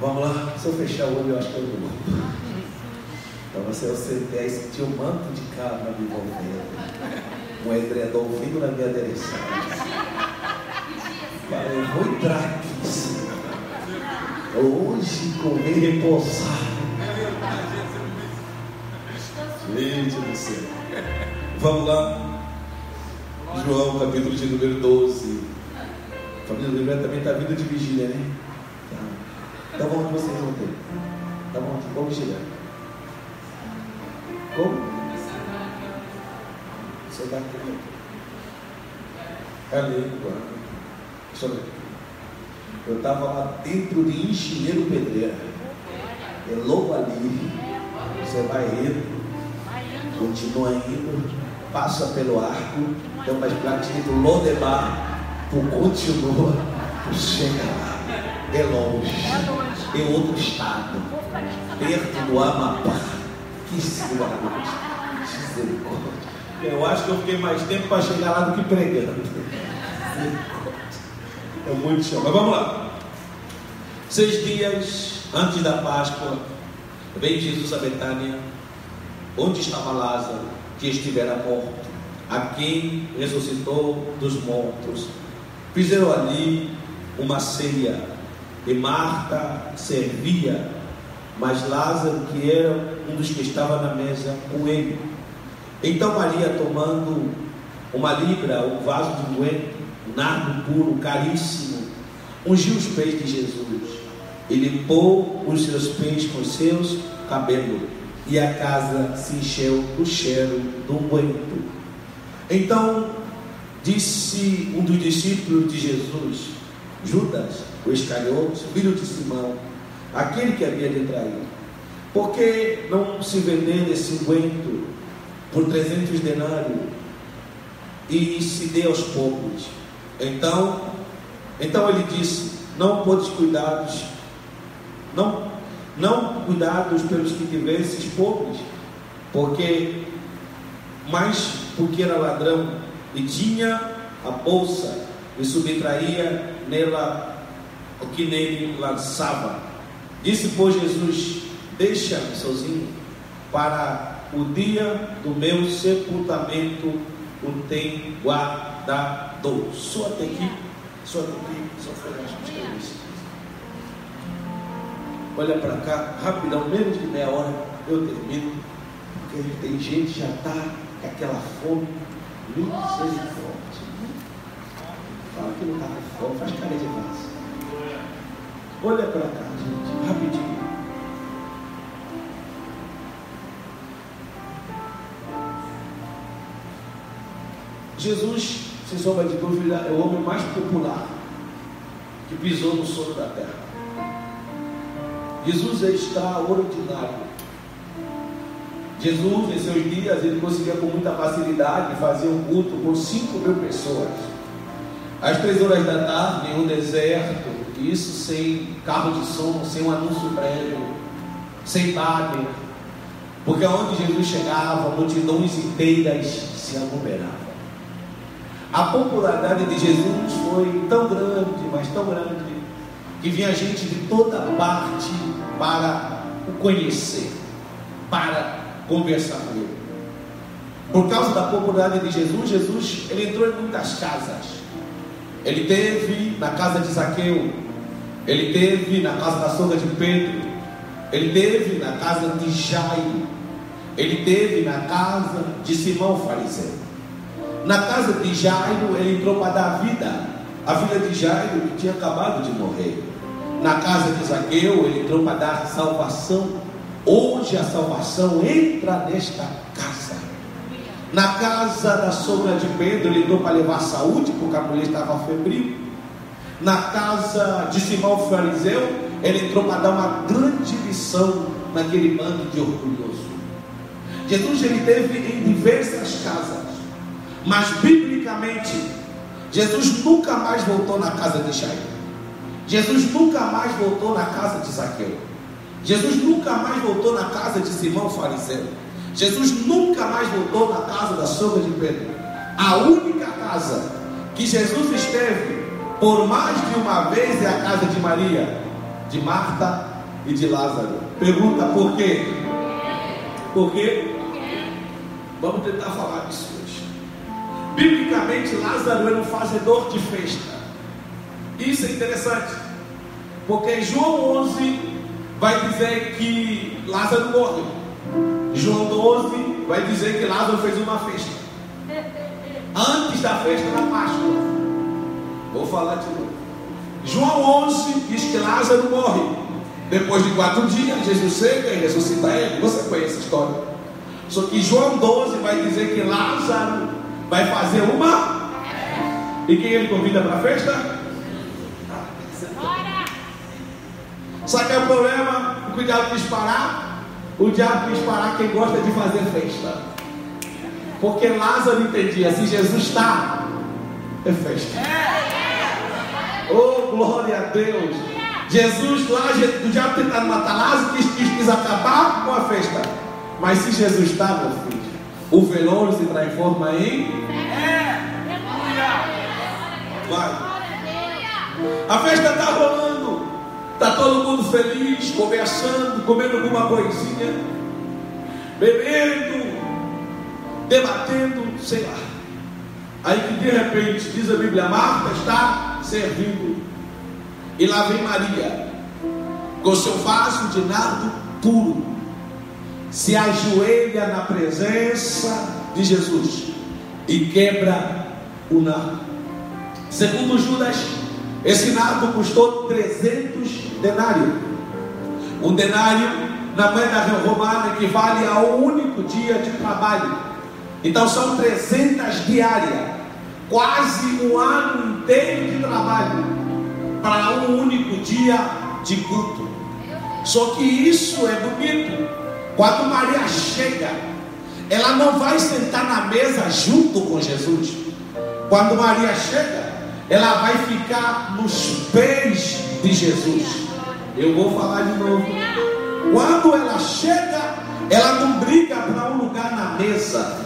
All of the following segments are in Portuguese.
Vamos lá, se eu fechar o olho, eu acho que eu durmo. Então você, você aí sentiu um manto de cabra me envolvendo. Um edredom vindo na minha direção. Falei, vou entrar aqui. Hoje comer e repousar. Gente do céu. Vamos lá. João, capítulo de número 12. A família do Lembrete também está vindo de vigília, né? Tá. Então vamos vocês vão ter. Tá bom, vamos vigiar. Como? Você aqui. É a língua. Deixa eu ver. Eu estava lá dentro de engenheiro pedreira. É logo ali. Você vai indo. Continua indo. Passa pelo arco. Tem uma placa escrito Lodemar. Tu continua. Tu chega lá. É longe. Em outro estado. Perto do Amapá. Que cidade. Misericórdia. Eu acho que eu fiquei mais tempo para chegar lá do que pregando. É muito chão. Mas vamos lá. Seis dias antes da Páscoa, veio Jesus a Betânia, onde estava Lázaro, que estivera morto, a quem ressuscitou dos mortos. Fizeram ali uma ceia, e Marta servia, mas Lázaro, que era um dos que estava na mesa com ele. Então Maria, tomando uma libra, um vaso de unguento, nardo puro, caríssimo, ungiu os pés de Jesus e limpou os seus pés com seus cabelos, e a casa se encheu do cheiro do unguento. Então disse um dos discípulos de Jesus, Judas, o Iscariotes, filho de Simão, aquele que havia de trair, por que não se vender esse unguento por 300 denários e se dê aos pobres? Então, então ele disse: Não podes cuidados, não, não cuidados pelos que tivesses pobres, porque, mas porque era ladrão e tinha a bolsa e subtraía nela o que nele lançava. Disse, pois, Jesus: Deixa-me sozinho, para o dia do meu sepultamento o tem guardado. Só até aqui, só até aqui, só foi as cabeças. Olha para cá, rapidão, menos de meia hora eu termino, porque tem gente que já está com aquela fome misericórdia. Fala que não está faz cara de. Olha para cá, gente, rapidinho. Jesus, sem sombra de dúvida, é o homem mais popular que pisou no solo da terra. Jesus é extraordinário. Jesus, em seus dias, ele conseguia com muita facilidade fazer um culto com 5 mil pessoas. Às três horas da tarde, em um deserto, isso sem carro de som, sem um anúncio prévio, sem banner. Porque onde Jesus chegava, multidões inteiras se aglomeravam. A popularidade de Jesus foi tão grande, mas tão grande, que vinha gente de toda parte para o conhecer, para conversar com ele. Por causa da popularidade de Jesus, Jesus ele entrou em muitas casas. Ele teve na casa de Zaqueu, ele teve na casa da sogra de Pedro, ele teve na casa de Jairo, ele teve na casa de Simão fariseu. Na casa de Jairo, ele entrou para dar vida à filha de Jairo que tinha acabado de morrer. Na casa de Zaqueu, ele entrou para dar salvação. Hoje a salvação entra nesta. Na casa da sogra de Pedro, ele entrou para levar saúde, porque a mulher estava febril. Na casa de Simão fariseu, ele entrou para dar uma grande lição naquele bando de orgulhoso. Jesus ele teve em diversas casas, mas biblicamente, Jesus nunca mais voltou na casa de Jairo. Jesus nunca mais voltou na casa de Zaqueu. Jesus nunca mais voltou na casa de Simão fariseu. Jesus nunca mais voltou na casa da sogra de Pedro. A única casa que Jesus esteve por mais de uma vez é a casa de Maria, de Marta e de Lázaro. Pergunta por quê? Por quê? Vamos tentar falar disso hoje. Biblicamente, Lázaro era um fazedor de festa. Isso é interessante, porque João 11 vai dizer que Lázaro morreu. João 12 vai dizer que Lázaro fez uma festa. Antes da festa da Páscoa. Vou falar de novo. João 11 diz que Lázaro morre. Depois de quatro dias, Jesus chega e ressuscita ele. Você conhece a história. Só que João 12 vai dizer que Lázaro vai fazer uma. E quem ele convida para a festa? Sabe que é o problema? O que o diabo quis parar? O diabo quis parar quem gosta de fazer festa. Porque Lázaro entendia, se Jesus está, é festa. Oh, glória a Deus. Jesus lá, o diabo tentando matar Lázaro, quis, quis, quis acabar com a festa. Mas se Jesus está, meu filho, o velório se transforma em. Vai. A festa está rolando. Está todo mundo feliz, conversando, comendo alguma coisinha, bebendo, debatendo, sei lá. Aí que de repente, diz a Bíblia, Marta está servindo. E lá vem Maria, com seu vaso de nardo puro, se ajoelha na presença de Jesus e quebra o nardo. Segundo Judas, esse nardo custou 300 denários. Um denário na moeda romana equivale a um único dia de trabalho. Então são 300 diárias, quase um ano inteiro de trabalho para um único dia de culto. Só que isso é bonito. Quando Maria chega, ela não vai sentar na mesa junto com Jesus. Quando Maria chega, ela vai ficar nos pés de Jesus. Eu vou falar de novo. Quando ela chega, ela não briga para um lugar na mesa.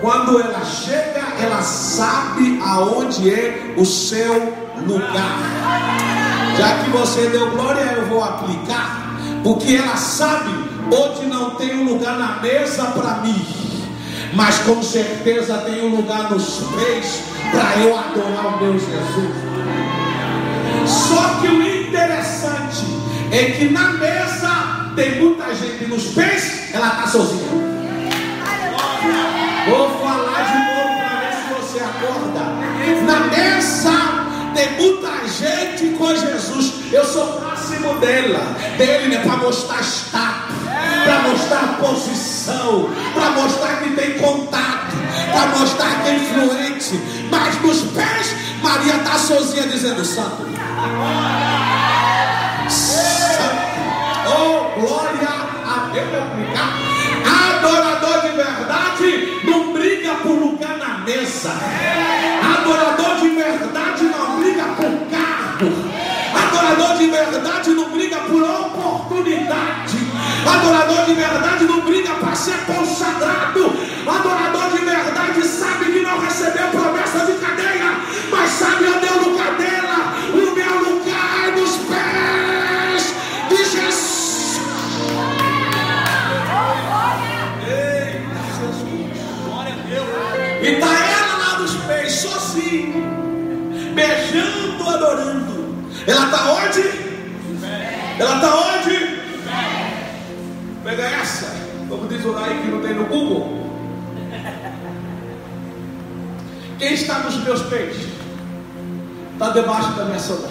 Quando ela chega, ela sabe aonde é o seu lugar. Já que você deu glória, eu vou aplicar, porque ela sabe onde não tem um lugar na mesa para mim, mas com certeza tem um lugar nos pés para eu adorar o meu Jesus. Só que o interessante é que na mesa tem muita gente nos pés, ela está sozinha. Vou falar de novo para ver se você acorda. Na mesa tem muita gente com Jesus. Eu sou próximo dela, dele, né? Para mostrar status, para mostrar posição, para mostrar que tem contato, para mostrar que é influente. Mas nos pés, Maria está sozinha dizendo: Santo. Santo. Glória a Deus. Adorador de verdade não briga por lugar na mesa. Adorador de verdade não briga por cargo. Adorador de verdade não briga por oportunidade. Adorador de verdade não briga para ser consagrado. Adorador de está nos meus pés? Está debaixo da minha sombra.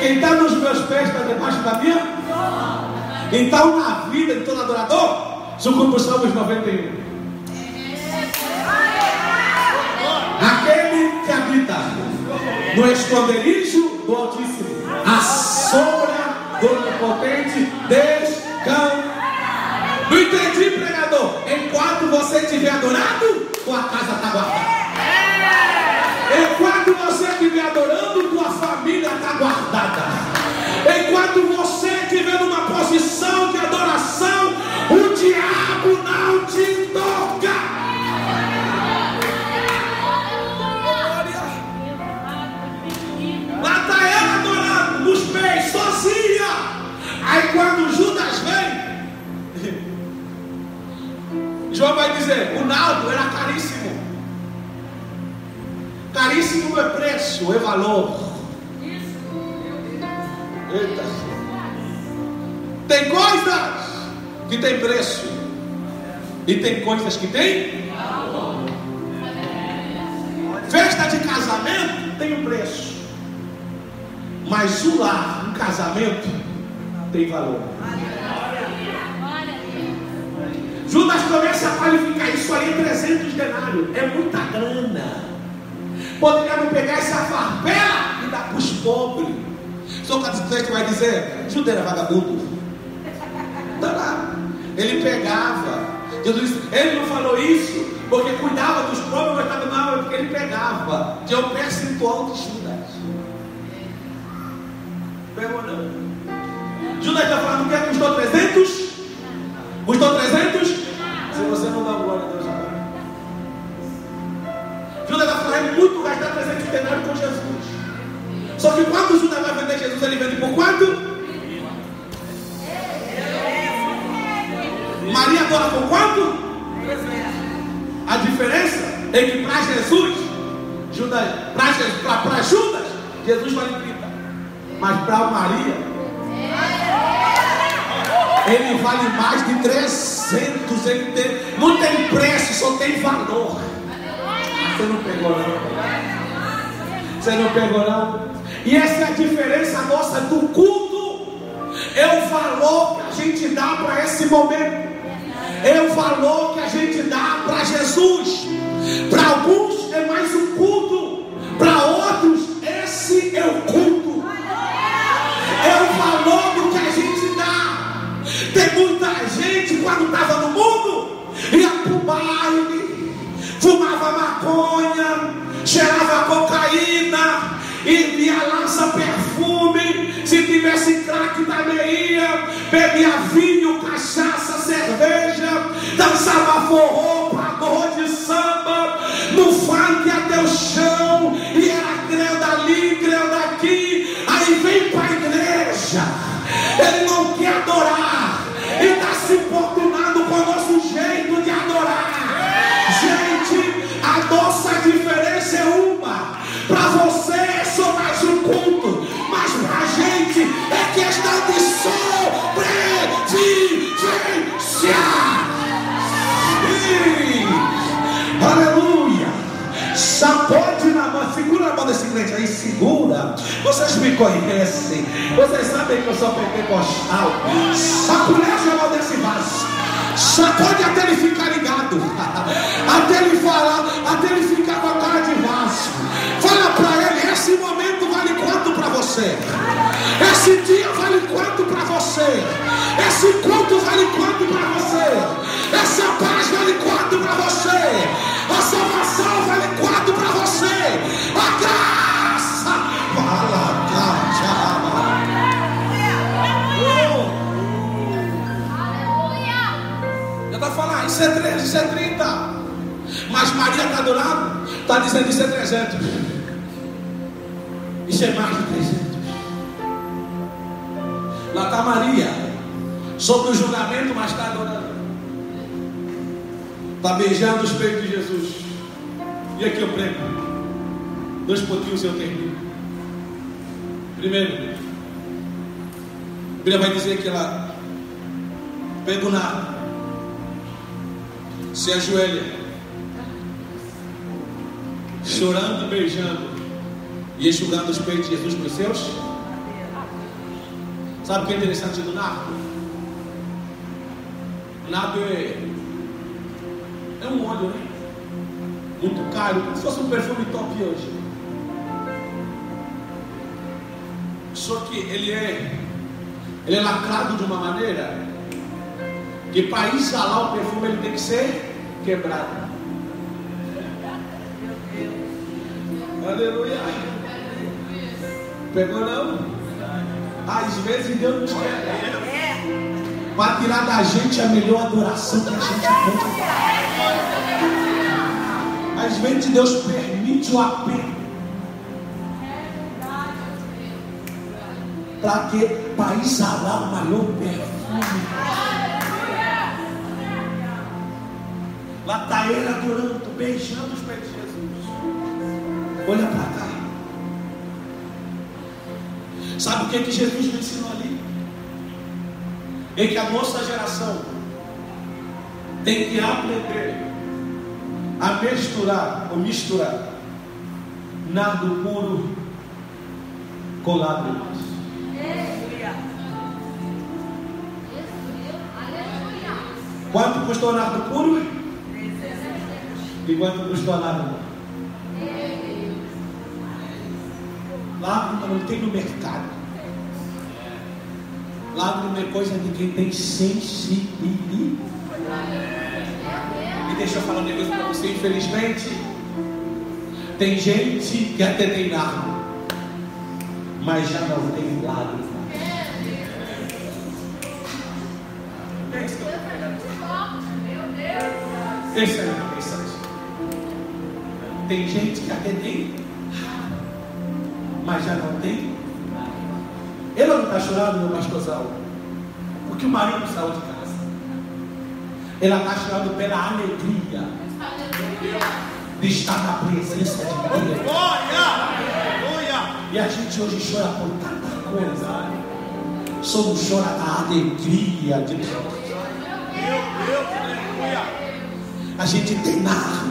Quem está nos meus pés está debaixo da minha? Então, na vida de todo adorador, segundo o Salmos 91. Aquele que habita no esconderijo do Altíssimo, Eita. Tem coisas que tem preço. E tem coisas que tem Festa de casamento tem um preço. Mas o lar, um casamento, tem valor. Judas começa a qualificar isso aí em 300 denários. É muita grana. Poderia não pegar essa farpela e dar para os pobres. Só que vai dizer, Judas era vagabundo. Tá. Ele pegava. Jesus, ele não falou isso porque cuidava dos pobres, mas estava mal, porque ele pegava. Tinha um percentual de Judas. Pegou não. Judas está falando que é custou 300? Custou 300? Muito gastar 300 denários com Jesus. Só que quando Judas vai vender Jesus, ele vende por quanto? Maria adora por quanto? A diferença é que para Jesus, para Judas, Jesus vale 30. Mas para Maria, ele vale mais de 300. Ele tem, não tem preço, só tem valor. Você não pegou não? Você não pegou não? E essa é a diferença nossa do culto. É o valor que a gente dá para esse momento é o valor que a gente dá para Jesus. Para alguns é mais um culto, para outros, esse é o culto. É o valor do que a gente dá. Tem muita gente, quando estava no mundo, ia para o baile, fumava maconha, cheirava cocaína, e ia lança perfume, se tivesse crack também ia, bebia vinho, cachaça, cerveja, dançava forró, pagode de samba, no funk até o chão, Conhecem, vocês sabem que eu sou pentecostal. Sacudece a mão desse vaso. Sacode até ele ficar ligado, do lado, está dizendo isso é 300. Isso é mais de 300. Lá está Maria, sobre o julgamento, mas está adorando. Está beijando os peitos de Jesus. E aqui eu prego. Dois pontinhos eu termino. Primeiro, a Bíblia vai dizer que ela pega o nada, se ajoelha, chorando e beijando, e enxugando os peitos de Jesus com os seus. Sabe o que é interessante do nardo? O nardo é, é um óleo, né? Muito caro, como se fosse um perfume top hoje. Só que ele é, ele é lacrado de uma maneira que para exalar o perfume ele tem que ser quebrado. Aleluia. Pegou não? Às vezes Deus nos quer. Para tirar da gente a melhor adoração que a gente dar. Às vezes Deus permite o aperto. Para que? Para exalar o maior perfume. Lá está ele adorando, beijando os Jesus. Olha para cá. Sabe o que, que Jesus me ensinou ali? É que a nossa geração tem que aprender a misturar, ou misturar, nardo puro com lágrimas. Quanto custou nardo puro? E quanto custou a lágrima? Lágrima não tem no mercado. Lágrima é coisa de quem tem sensibilidade. E deixa eu falar um negócio para você, infelizmente. Tem gente que até tem lágrima, mas já não tem lágrima. Essa é a mensagem. Tem gente que até tem, mas já não tem. Ele não está chorando, meu pastorzão, porque o marido saiu de casa. Ela está chorando pela alegria de estar na presença de Deus. E a gente hoje chora por tanta coisa. Só não chora da alegria de Deus. Meu Deus, aleluia. A gente tem nada.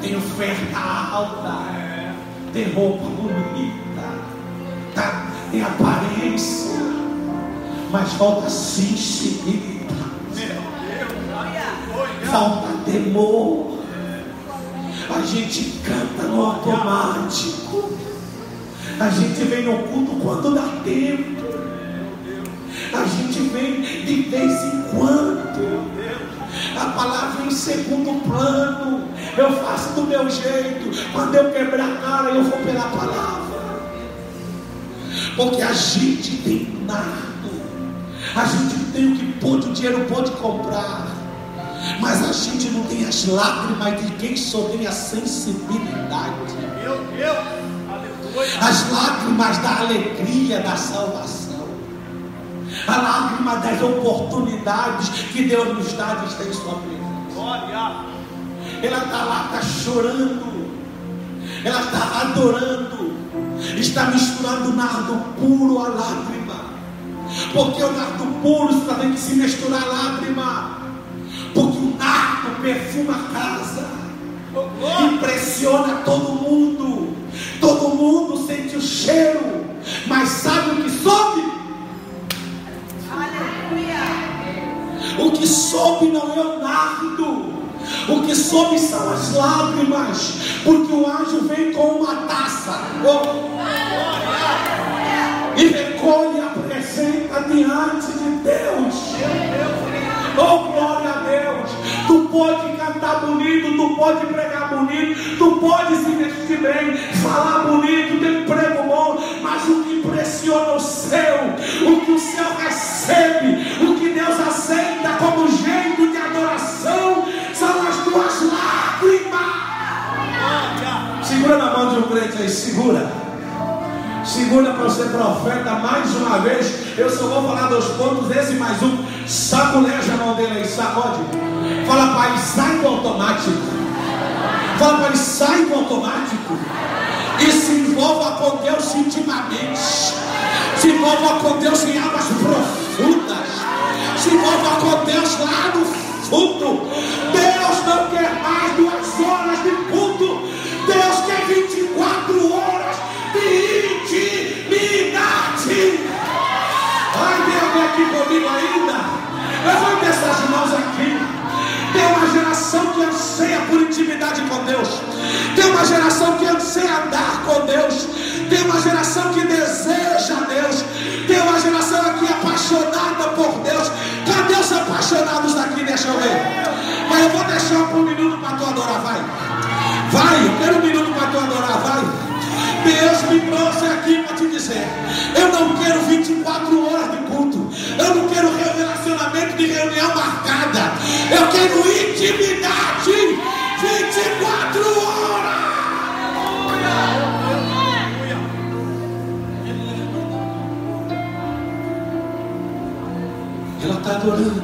Tem oferta alta. Tem roupa bonita. Tá? Tem aparência. Mas falta sensibilidade. Falta temor. A gente canta no automático. A gente vem no culto quando dá tempo. A gente vem de vez em quando a palavra em segundo plano. Eu faço do meu jeito. Quando eu quebrar a cara, eu vou pela palavra. Porque a gente tem nada. A gente tem o que pode, o dinheiro pode comprar. Mas a gente não tem as lágrimas de quem só tem a sensibilidade. Meu Deus, As lágrimas da alegria da salvação a lágrima das oportunidades que Deus nos dá de estar em Sua presença. Ela está lá, está chorando, ela está adorando, está misturando nardo puro a lágrima, porque o nardo puro só tem que se misturar a lágrima, porque o nardo perfuma a casa, impressiona todo mundo, todo mundo sente o cheiro, mas sabe o que sobe? O que sobe não é o nardo. O que sobe são as lágrimas. Porque o anjo vem com uma taça. Oh. E recolhe a apresenta diante de Deus. Oh, glória a Deus. Tu pode cantar bonito, tu pode pregar bonito, tu pode se vestir bem, falar bonito, ter emprego bom, mas o que impressiona o céu, o que o céu recebe, o que Deus aceita como jeito crente aí, segura. Segura para ser profeta mais uma vez. Eu só vou falar dos pontos, esse mais um. Saculeja a mão dele aí, sacode. Fala, pai, sai do automático. Fala ele, sai do automático. E se envolva com Deus intimamente. Se envolva com Deus em águas profundas. Se envolva com Deus lá no fundo. Deus não quer mais duas ainda? Levante essas mãos aqui. Tem uma geração que anseia por intimidade com Deus. Tem uma geração que anseia andar com Deus. Tem uma geração que deseja Deus. Tem uma geração aqui apaixonada por Deus. Cadê os apaixonados daqui? Deixa eu ver. Mas eu vou deixar por um minuto para tu adorar. Vai. Vai, eu quero um minuto para tu adorar. Vai. Deus me trouxe aqui para te dizer: eu não quero 24 horas de culto, eu não quero intimidade 24 horas. Ela está adorando.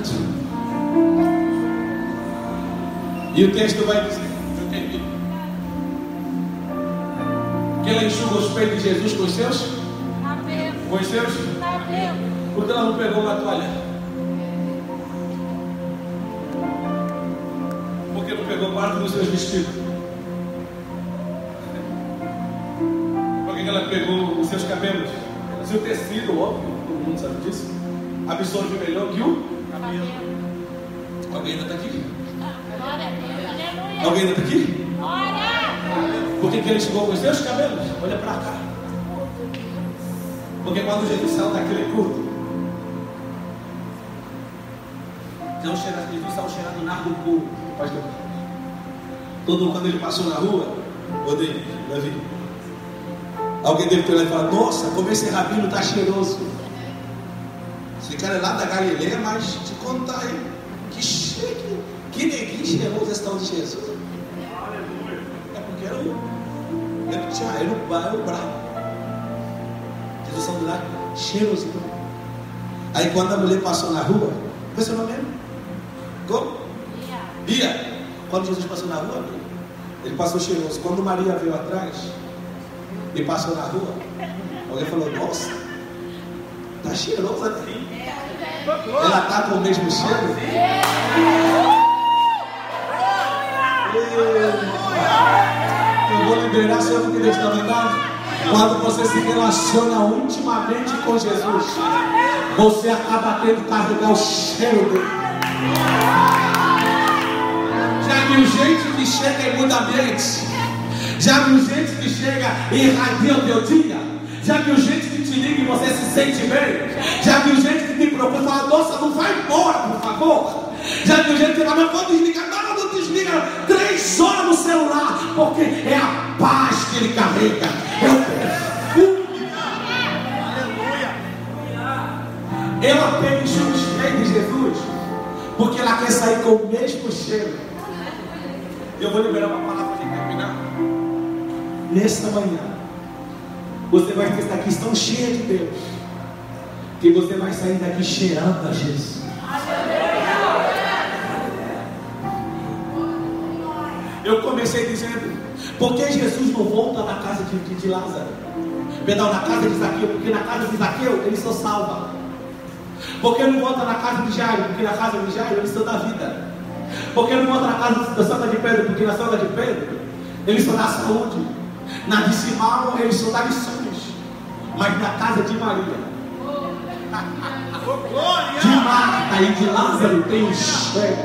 E o texto vai dizer, eu termino. Que ela enxuga os peitos de Jesus com os seus? Com os seus? Porque ela não pegou uma toalha. Parte dos seus vestidos. Porque ela pegou os seus cabelos. Seu tecido, óbvio, todo mundo sabe disso. Absorve melhor que o cabelo. Alguém ainda está aqui? Alguém ainda está aqui? Por que, que ele com os seus cabelos? Olha para cá. Porque quando Jesus saiu daquele culto, Jesus estava cheirando nardo puro. Todo mundo, quando ele passou na rua, odeio, Davi. Alguém deve ter olhado e falar: Nossa, como esse rabino está cheiroso. Esse cara é lá da Galileia, mas te contar aí, que chique, que neguinho cheiroso esse tal de Jesus. É porque era o, era, tinha, era o, era o bravo. Jesus saiu de lá cheiroso. Aí quando a mulher passou na rua, qual é seu nome mesmo? Como? Bia. Quando Jesus passou na rua, ele passou cheiroso. Quando Maria veio atrás e passou na rua, alguém falou: Nossa, tá cheirosa, né? Ela tá com o mesmo cheiro? Eu vou liberar sobre o que Deus está mandando. Quando você se relaciona intimamente com Jesus, você acaba tendo que carregar o cheiro dele. Viu gente que chega em mundo ambiente? Já viu gente que chega e irradia o teu dia? Já viu gente que te liga e você se sente bem? Já viu gente que te propõe e fala, nossa, não vai embora, por favor? Já viu gente que fala, não vou desligar, não, não desliga três horas no celular, porque é a paz que ele carrega, é o. Ela pega e chama os de Jesus, porque ela quer sair com o mesmo cheiro. Eu vou liberar uma palavra para terminar. Nesta manhã, você vai estar aqui tão cheia de Deus, que você vai sair daqui cheirando a Jesus. Eu comecei dizendo, por que Jesus não volta na casa de, de, de Lázaro? Perdão, na casa de Zaqueu, porque na casa de Zaqueu ele só salva. Por que não volta na casa de Jairo? Porque na casa de Jairo ele só dá vida. Por que não volta na casa da sogra de Pedro? Porque na sogra de Pedro ele só dá saúde. Na de Simão ele só dá lições. Mas na casa de Maria, de Marta e de Lázaro tem cheiro.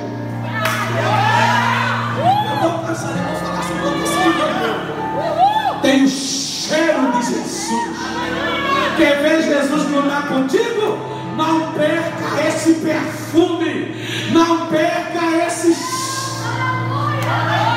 Eu vou passar vou falar sobre isso. Tem o cheiro de Jesus. Quer ver Jesus morar contigo? Não perca esse perfume. Não perca esse. Aleluia!